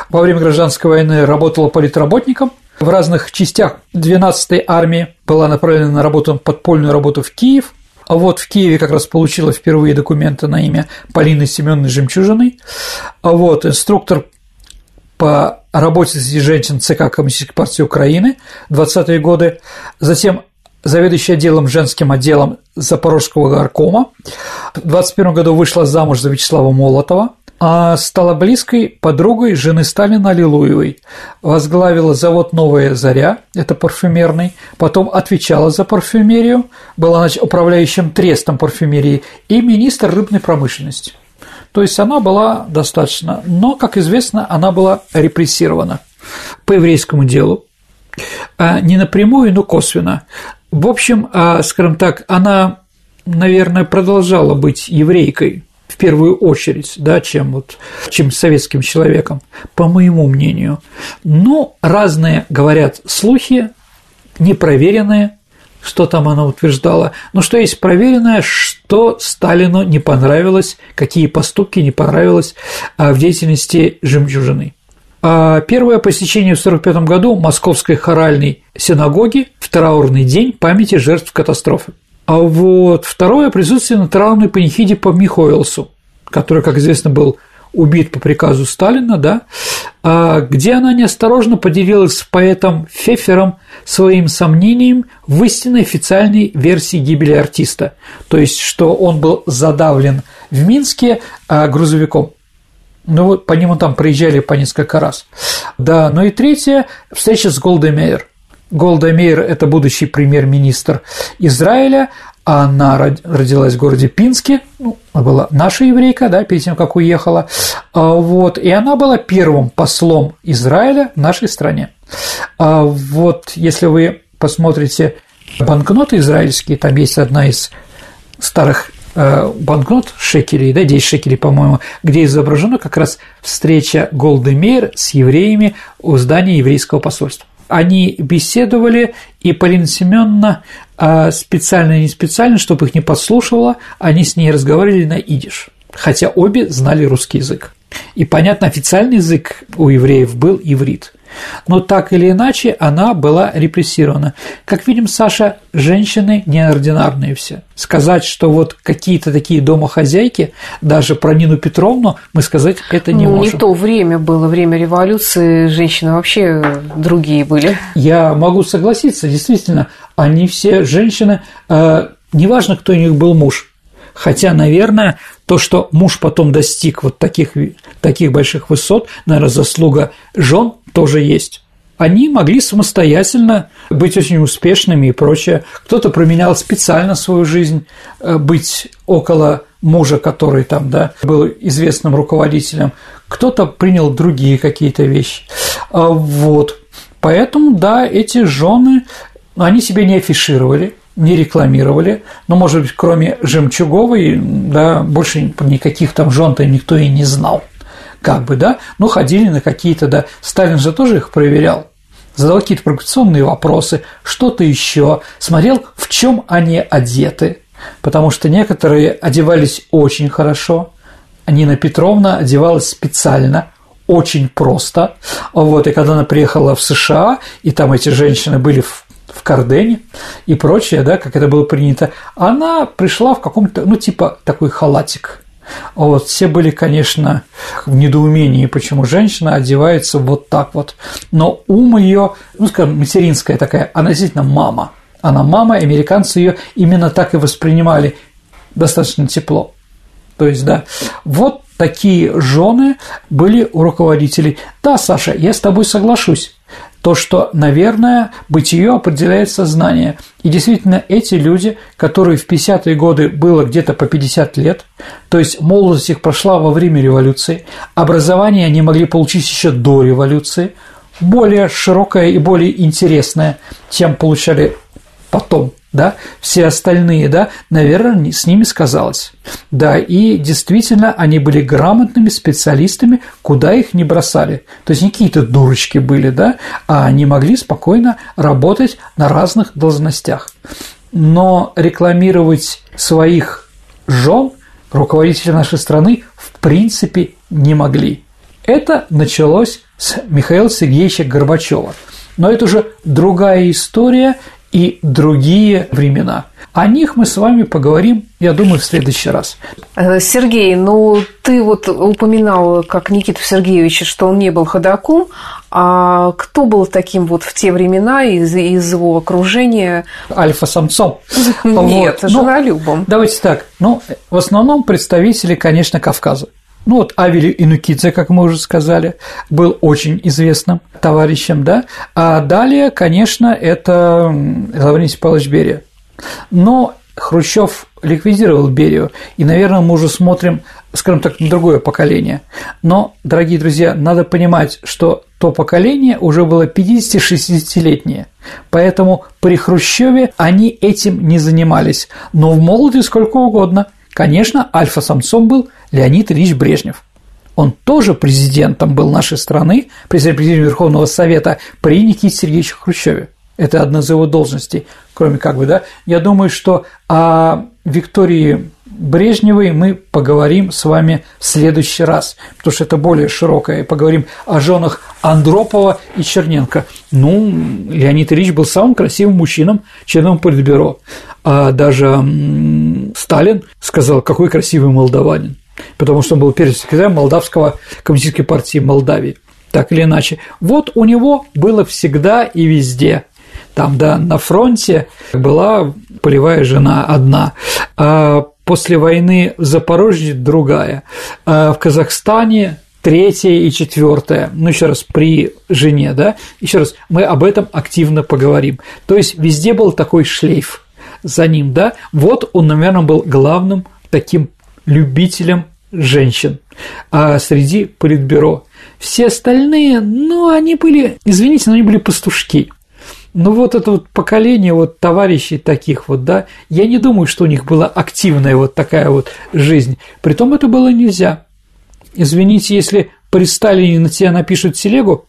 Во время гражданской войны работала политработником, в разных частях 12-й армии была направлена на работу, подпольную работу в Киев, а вот в Киеве как раз получила впервые документы на имя Полины Семеновны Жемчужиной. А вот инструктор по работе среди женщин ЦК Коммунистической партии Украины 20-е годы, затем заведующий отделом женским отделом Запорожского горкома. В 21 году вышла замуж за Вячеслава Молотова, стала близкой подругой жены Сталина Лилуевой, возглавила завод «Новая заря», это парфюмерный, потом отвечала за парфюмерию, была управляющим трестом парфюмерии и министр рыбной промышленности. То есть она была достаточно, но, как известно, она была репрессирована по еврейскому делу, а не напрямую, но косвенно. В общем, а, скажем так, она, наверное, продолжала быть еврейкой в первую очередь, да, чем, вот, чем советским человеком, по моему мнению. Но разные говорят слухи, непроверенные, что там она утверждала, но что есть проверенное, что Сталину не понравилось, какие поступки не понравилось а, в деятельности жемчужины. А первое посещение в 1945 году Московской хоральной синагоги в траурный день памяти жертв катастрофы. А вот второе – присутствие на траурной панихиде по Михоэлсу, который, как известно, был убит по приказу Сталина, да, а где она неосторожно поделилась с поэтом Фефером своим сомнением в истинной официальной версии гибели артиста, то есть, что он был задавлен в Минске а, грузовиком. Ну вот по нему там проезжали по несколько раз. Да, ну и третье – встреча с Голдой Мейер. Голда Мейер – это будущий премьер-министр Израиля, она родилась в городе Пинске, ну, она была наша еврейка, да, перед тем, как уехала, а, вот, и она была первым послом Израиля в нашей стране. А вот если вы посмотрите банкноты израильские, там есть одна из старых э, банкнот шекелей, да, 10 шекелей, по-моему, где изображена как раз встреча Голды Мейер с евреями у здания еврейского посольства они беседовали, и Полина Семеновна а, специально и не специально, чтобы их не подслушивала, они с ней разговаривали на идиш, хотя обе знали русский язык. И, понятно, официальный язык у евреев был иврит но так или иначе она была репрессирована. Как видим, Саша, женщины неординарные все. Сказать, что вот какие-то такие домохозяйки, даже про Нину Петровну, мы сказать это не ну, можем. Не то время было, время революции, женщины вообще другие были. Я могу согласиться, действительно, они все женщины, э, неважно, кто у них был муж, Хотя, наверное, то, что муж потом достиг вот таких, таких больших высот, наверное, заслуга жен тоже есть. Они могли самостоятельно быть очень успешными и прочее. Кто-то променял специально свою жизнь, э, быть около мужа, который там, да, был известным руководителем, кто-то принял другие какие-то вещи. А вот. Поэтому, да, эти жены, они себя не афишировали, не рекламировали, но, может быть, кроме Жемчуговой, да, больше никаких там жен-то никто и не знал, как бы, да, но ходили на какие-то, да, Сталин же тоже их проверял, задавал какие-то провокационные вопросы, что-то еще, смотрел, в чем они одеты, потому что некоторые одевались очень хорошо, Нина Петровна одевалась специально, очень просто. Вот, и когда она приехала в США, и там эти женщины были в в Кардене и прочее, да, как это было принято, она пришла в каком-то, ну, типа такой халатик. Вот, все были, конечно, в недоумении, почему женщина одевается вот так вот. Но ум ее, ну, скажем, материнская такая, она действительно мама. Она мама, американцы ее именно так и воспринимали достаточно тепло. То есть, да, вот такие жены были у руководителей. Да, Саша, я с тобой соглашусь. То, что, наверное, бытие определяет сознание. И действительно, эти люди, которые в 50-е годы было где-то по 50 лет, то есть молодость их прошла во время революции, образование они могли получить еще до революции, более широкое и более интересное, чем получали потом да, все остальные, да, наверное, с ними сказалось. Да, и действительно, они были грамотными специалистами, куда их не бросали. То есть не какие-то дурочки были, да, а они могли спокойно работать на разных должностях. Но рекламировать своих жен руководители нашей страны в принципе не могли. Это началось с Михаила Сергеевича Горбачева. Но это уже другая история, и другие времена. О них мы с вами поговорим, я думаю, в следующий раз. Э, Сергей, ну ты вот упоминал, как Никита Сергеевич, что он не был ходаком, а кто был таким вот в те времена из, из его окружения? Альфа-самцом. Нет, вот. женолюбом. Ну, давайте так. Ну, в основном представители, конечно, Кавказа. Ну вот Авели Инукидзе, как мы уже сказали, был очень известным товарищем, да. А далее, конечно, это Лаврентий Павлович Берия. Но Хрущев ликвидировал Берию, и, наверное, мы уже смотрим, скажем так, на другое поколение. Но, дорогие друзья, надо понимать, что то поколение уже было 50-60-летнее, поэтому при Хрущеве они этим не занимались, но в молоде сколько угодно – Конечно, альфа-самцом был Леонид Ильич Брежнев. Он тоже президентом был нашей страны, президентом Верховного Совета при Никите Сергеевиче Хрущеве. Это одна из его должностей, кроме как бы, да. Я думаю, что о Виктории Брежневой мы поговорим с вами в следующий раз, потому что это более широкое. Поговорим о женах Андропова и Черненко. Ну, Леонид Ильич был самым красивым мужчином, членом Политбюро. А даже Сталин сказал, какой красивый молдаванин, потому что он был первым секретарем Молдавского коммунистической партии Молдавии так или иначе. Вот у него было всегда и везде. Там, да, на фронте была полевая жена одна, а после войны в Запорожье другая, а в Казахстане третья и четвертая, ну еще раз при жене, да, еще раз мы об этом активно поговорим. То есть везде был такой шлейф за ним, да, вот он, наверное, был главным таким любителем женщин а среди политбюро. Все остальные, ну, они были, извините, но они были пастушки. Ну вот это вот поколение вот товарищей таких вот, да, я не думаю, что у них была активная вот такая вот жизнь. Притом это было нельзя. Извините, если при Сталине на тебя напишут телегу,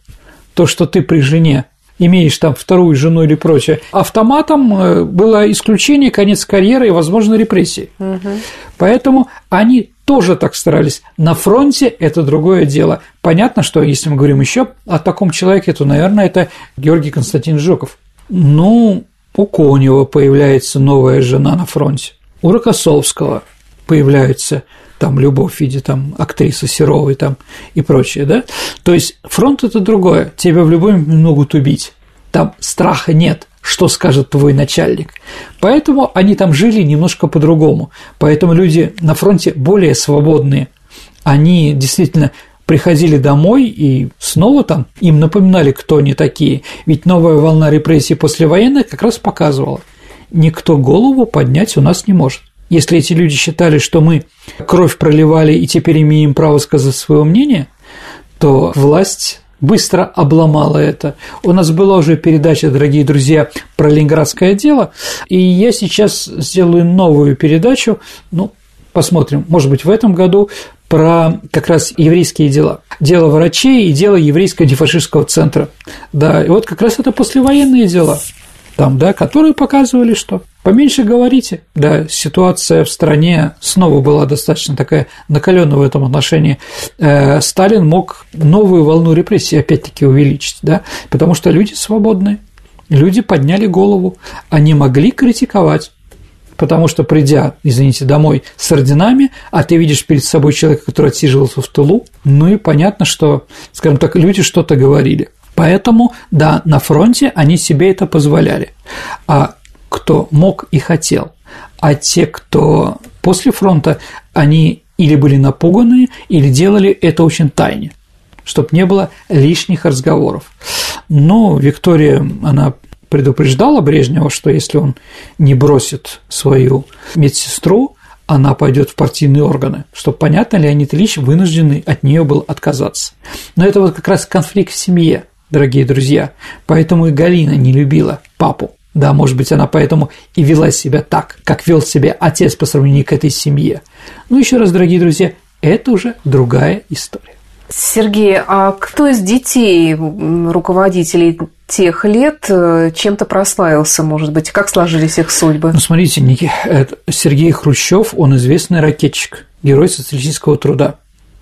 то, что ты при жене, имеешь там вторую жену или прочее, автоматом э, было исключение, конец карьеры и, возможно, репрессии. Угу. Поэтому они тоже так старались. На фронте это другое дело. Понятно, что если мы говорим еще о таком человеке, то, наверное, это Георгий Константин Жуков. Ну, у Конева появляется новая жена на фронте, у Рокоссовского появляется там любовь в виде там актрисы Серовой там и прочее, да? То есть фронт это другое, тебя в любой момент могут убить, там страха нет, что скажет твой начальник. Поэтому они там жили немножко по-другому. Поэтому люди на фронте более свободные. Они действительно приходили домой и снова там им напоминали, кто они такие. Ведь новая волна репрессий послевоенных как раз показывала, никто голову поднять у нас не может. Если эти люди считали, что мы кровь проливали и теперь имеем право сказать свое мнение, то власть быстро обломала это. У нас была уже передача, дорогие друзья, про ленинградское дело, и я сейчас сделаю новую передачу, ну, посмотрим, может быть, в этом году про как раз еврейские дела. Дело врачей и дело еврейского антифашистского центра. Да, и вот как раз это послевоенные дела там, да, которые показывали, что поменьше говорите. Да, ситуация в стране снова была достаточно такая накаленная в этом отношении. Э, Сталин мог новую волну репрессий опять-таки увеличить, да, потому что люди свободные, люди подняли голову, они могли критиковать потому что придя, извините, домой с орденами, а ты видишь перед собой человека, который отсиживался в тылу, ну и понятно, что, скажем так, люди что-то говорили. Поэтому, да, на фронте они себе это позволяли. А кто мог и хотел. А те, кто после фронта, они или были напуганы, или делали это очень тайне, чтобы не было лишних разговоров. Но Виктория, она предупреждала Брежнева, что если он не бросит свою медсестру, она пойдет в партийные органы, чтобы понятно, Леонид Ильич вынужденный от нее был отказаться. Но это вот как раз конфликт в семье, дорогие друзья. Поэтому и Галина не любила папу. Да, может быть, она поэтому и вела себя так, как вел себя отец по сравнению к этой семье. Ну, еще раз, дорогие друзья, это уже другая история. Сергей, а кто из детей руководителей тех лет э, чем-то прославился, может быть? Как сложились их судьбы? Ну, смотрите, Сергей Хрущев, он известный ракетчик, герой социалистического труда.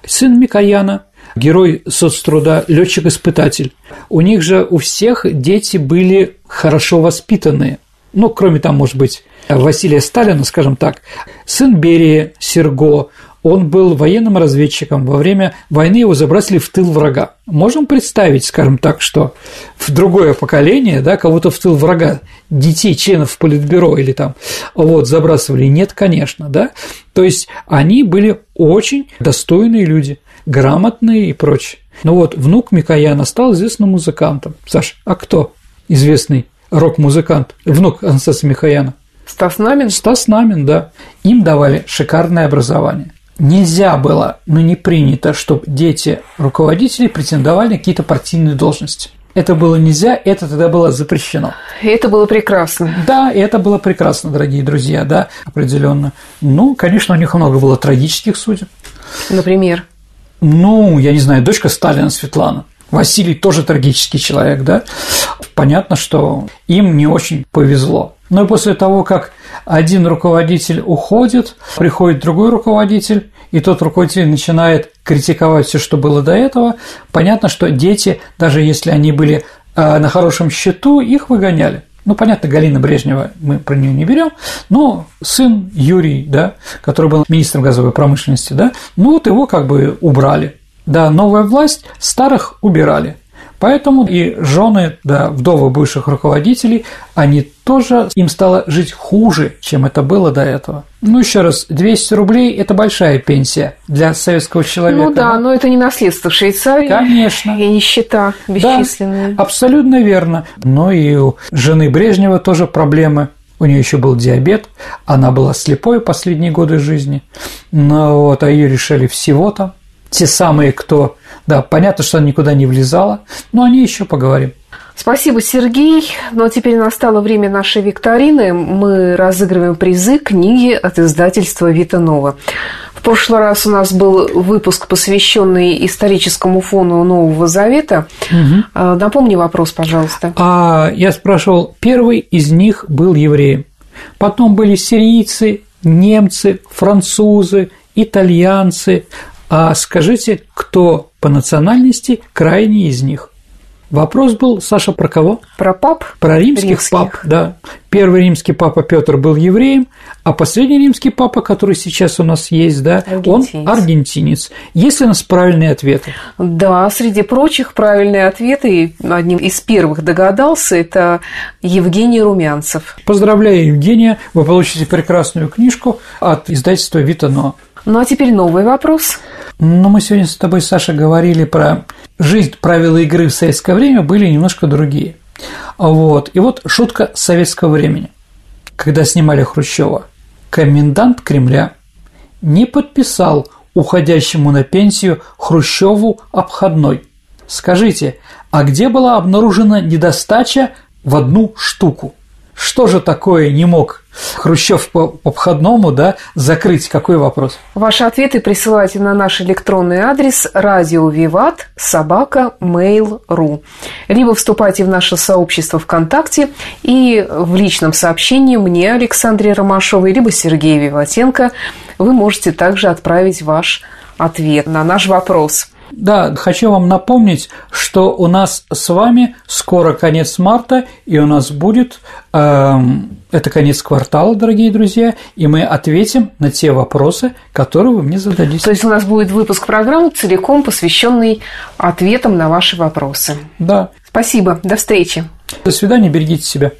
Сын Микояна, герой соцтруда, летчик-испытатель. У них же у всех дети были хорошо воспитанные. Ну, кроме там, может быть, Василия Сталина, скажем так, сын Берии, Серго, он был военным разведчиком, во время войны его забросили в тыл врага. Можем представить, скажем так, что в другое поколение, да, кого-то в тыл врага, детей, членов политбюро или там, вот, забрасывали? Нет, конечно, да. То есть они были очень достойные люди, грамотные и прочее. Ну вот, внук Микояна стал известным музыкантом. Саш, а кто известный рок-музыкант, внук Анастаса Михаяна? Стас Намин? Стас Намин, да. Им давали шикарное образование нельзя было, ну не принято, чтобы дети руководителей претендовали на какие-то партийные должности. Это было нельзя, это тогда было запрещено. И это было прекрасно. Да, и это было прекрасно, дорогие друзья, да, определенно. Ну, конечно, у них много было трагических судеб. Например? Ну, я не знаю, дочка Сталина Светлана. Василий тоже трагический человек, да. Понятно, что им не очень повезло. Но после того, как один руководитель уходит, приходит другой руководитель, и тот руководитель начинает критиковать все, что было до этого, понятно, что дети, даже если они были э, на хорошем счету, их выгоняли. Ну, понятно, Галина Брежнева, мы про нее не берем, но сын Юрий, да, который был министром газовой промышленности, да, ну вот его как бы убрали. Да, новая власть, старых убирали. Поэтому и жены, да, вдовы бывших руководителей, они тоже, им стало жить хуже, чем это было до этого. Ну, еще раз, 200 рублей – это большая пенсия для советского человека. Ну да, но это не наследство в Швейцарии. Конечно. И нищета бесчисленная. Да, абсолютно верно. Но и у жены Брежнева тоже проблемы. У нее еще был диабет, она была слепой последние годы жизни, но вот, а ее решили всего там. Те самые, кто да, понятно, что она никуда не влезала, но о ней еще поговорим. Спасибо, Сергей. Ну а теперь настало время нашей викторины. Мы разыгрываем призы книги от издательства Вита Нова. В прошлый раз у нас был выпуск, посвященный историческому фону Нового Завета. Угу. Напомни вопрос, пожалуйста. А, я спрашивал, первый из них был евреем. Потом были сирийцы, немцы, французы, итальянцы. А скажите, кто по национальности крайний из них. Вопрос был, Саша, про кого? Про пап. Про римских, римских пап, да. Первый римский папа Петр был евреем, а последний римский папа, который сейчас у нас есть, да, аргентинец. он аргентинец. Есть ли у нас правильные ответы? Да, среди прочих правильные ответы, одним из первых догадался, это Евгений Румянцев. Поздравляю, Евгения, вы получите прекрасную книжку от издательства «Витано». Ну а теперь новый вопрос. Ну, мы сегодня с тобой, Саша, говорили про жизнь, правила игры в советское время были немножко другие. Вот. И вот шутка советского времени. Когда снимали Хрущева, комендант Кремля не подписал уходящему на пенсию Хрущеву обходной. Скажите, а где была обнаружена недостача в одну штуку? Что же такое не мог Хрущев по обходному да, закрыть? Какой вопрос? Ваши ответы присылайте на наш электронный адрес радио Виват собака mail.ru либо вступайте в наше сообщество ВКонтакте и в личном сообщении мне, Александре Ромашовой, либо Сергею Виватенко вы можете также отправить ваш ответ на наш вопрос – да, хочу вам напомнить, что у нас с вами скоро конец марта, и у нас будет э, это конец квартала, дорогие друзья, и мы ответим на те вопросы, которые вы мне зададите. То есть у нас будет выпуск программы целиком посвященный ответам на ваши вопросы. Да. Спасибо. До встречи. До свидания, берегите себя.